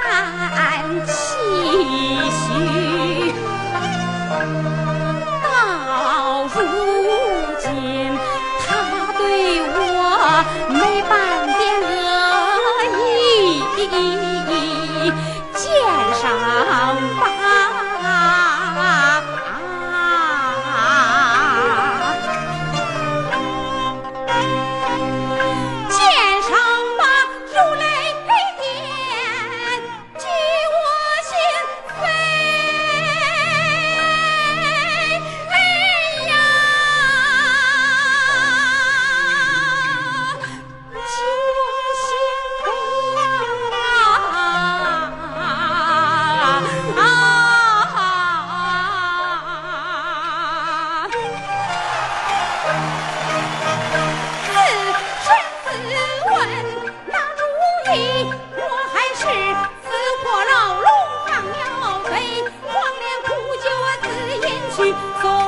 难期许到如心。